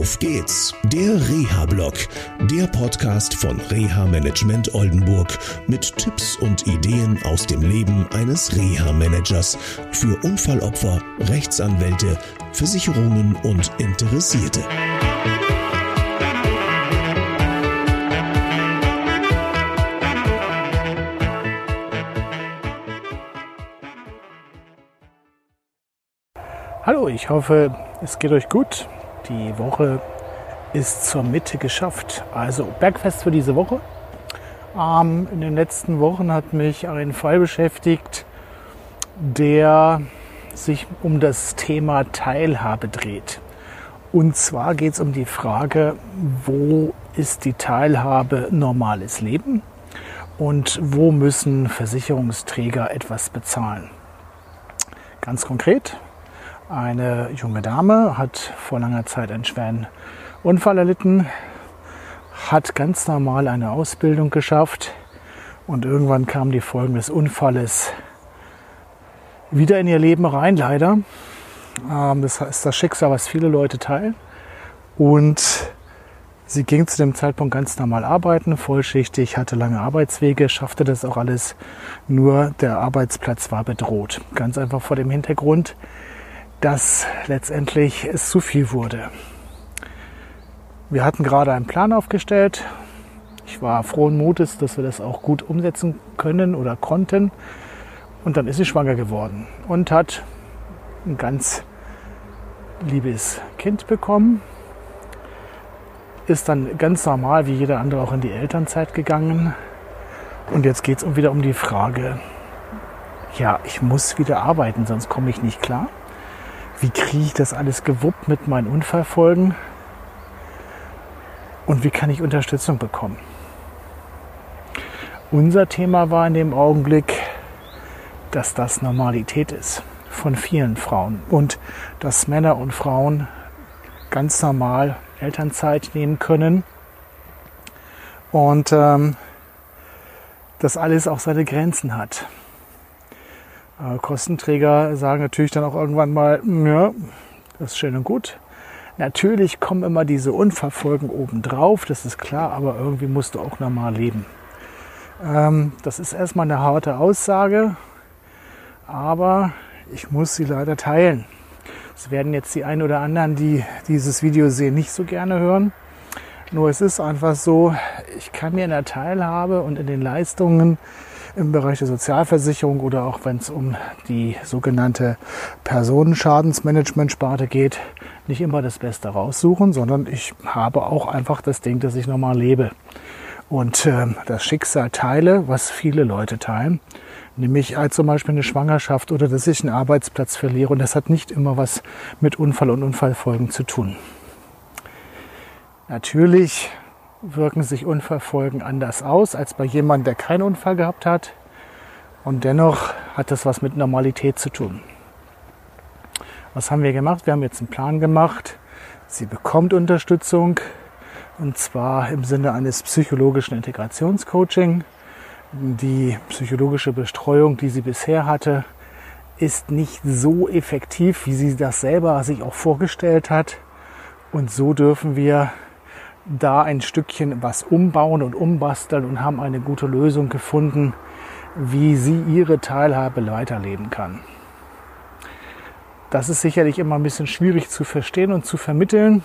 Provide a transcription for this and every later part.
Auf geht's, der Reha-Blog, der Podcast von Reha Management Oldenburg mit Tipps und Ideen aus dem Leben eines Reha-Managers für Unfallopfer, Rechtsanwälte, Versicherungen und Interessierte. Hallo, ich hoffe, es geht euch gut. Die Woche ist zur Mitte geschafft. Also Bergfest für diese Woche. Ähm, in den letzten Wochen hat mich ein Fall beschäftigt, der sich um das Thema Teilhabe dreht. Und zwar geht es um die Frage, wo ist die Teilhabe normales Leben und wo müssen Versicherungsträger etwas bezahlen. Ganz konkret, eine junge Dame hat vor langer Zeit einen schweren Unfall erlitten, hat ganz normal eine Ausbildung geschafft und irgendwann kamen die Folgen des Unfalles wieder in ihr Leben rein, leider. Ähm, das ist das Schicksal, was viele Leute teilen. Und sie ging zu dem Zeitpunkt ganz normal arbeiten, vollschichtig, hatte lange Arbeitswege, schaffte das auch alles. Nur der Arbeitsplatz war bedroht. Ganz einfach vor dem Hintergrund, dass letztendlich es zu viel wurde. Wir hatten gerade einen Plan aufgestellt. Ich war frohen Mutes, dass wir das auch gut umsetzen können oder konnten. Und dann ist sie schwanger geworden und hat ein ganz liebes Kind bekommen. Ist dann ganz normal wie jeder andere auch in die Elternzeit gegangen. Und jetzt geht es wieder um die Frage, ja, ich muss wieder arbeiten, sonst komme ich nicht klar wie kriege ich das alles gewuppt mit meinen Unfallfolgen und wie kann ich Unterstützung bekommen. Unser Thema war in dem Augenblick, dass das Normalität ist von vielen Frauen und dass Männer und Frauen ganz normal Elternzeit nehmen können und ähm, das alles auch seine Grenzen hat. Äh, Kostenträger sagen natürlich dann auch irgendwann mal, ja, das ist schön und gut. Natürlich kommen immer diese Unfallfolgen obendrauf, das ist klar, aber irgendwie musst du auch normal leben. Ähm, das ist erstmal eine harte Aussage, aber ich muss sie leider teilen. Das werden jetzt die ein oder anderen, die dieses Video sehen, nicht so gerne hören. Nur es ist einfach so, ich kann mir in der Teilhabe und in den Leistungen im Bereich der Sozialversicherung oder auch wenn es um die sogenannte Personenschadensmanagement-Sparte geht, nicht immer das Beste raussuchen, sondern ich habe auch einfach das Ding, dass ich normal lebe. Und äh, das Schicksal teile, was viele Leute teilen, nämlich als zum Beispiel eine Schwangerschaft oder dass ich einen Arbeitsplatz verliere. Und das hat nicht immer was mit Unfall und Unfallfolgen zu tun. Natürlich wirken sich Unfallfolgen anders aus als bei jemandem, der keinen Unfall gehabt hat. Und dennoch hat das was mit Normalität zu tun. Was haben wir gemacht? Wir haben jetzt einen Plan gemacht. Sie bekommt Unterstützung und zwar im Sinne eines psychologischen Integrationscoaching. Die psychologische Bestreuung, die sie bisher hatte, ist nicht so effektiv, wie sie das selber sich auch vorgestellt hat. Und so dürfen wir da ein Stückchen was umbauen und umbasteln und haben eine gute Lösung gefunden, wie sie ihre Teilhabe weiterleben kann. Das ist sicherlich immer ein bisschen schwierig zu verstehen und zu vermitteln,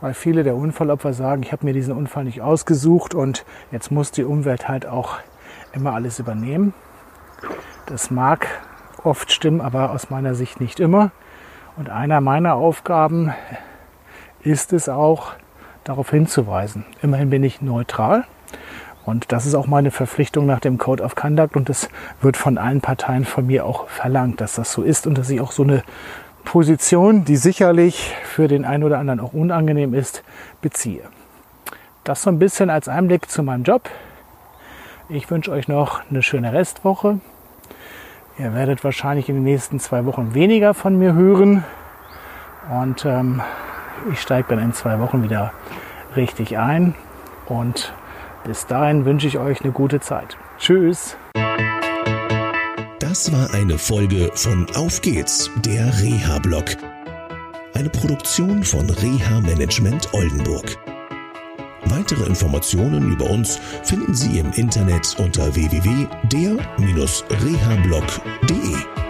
weil viele der Unfallopfer sagen, ich habe mir diesen Unfall nicht ausgesucht und jetzt muss die Umwelt halt auch immer alles übernehmen. Das mag oft stimmen, aber aus meiner Sicht nicht immer. Und einer meiner Aufgaben ist es auch, darauf hinzuweisen. Immerhin bin ich neutral und das ist auch meine Verpflichtung nach dem Code of Conduct und das wird von allen Parteien von mir auch verlangt, dass das so ist und dass ich auch so eine Position, die sicherlich für den einen oder anderen auch unangenehm ist, beziehe. Das so ein bisschen als Einblick zu meinem Job. Ich wünsche euch noch eine schöne Restwoche. Ihr werdet wahrscheinlich in den nächsten zwei Wochen weniger von mir hören. Und ähm, ich steige dann in zwei Wochen wieder richtig ein. Und bis dahin wünsche ich euch eine gute Zeit. Tschüss. Das war eine Folge von Auf geht's, der Reha-Blog. eine Produktion von Reha Management Oldenburg. Weitere Informationen über uns finden Sie im Internet unter www.der-rehablog.de.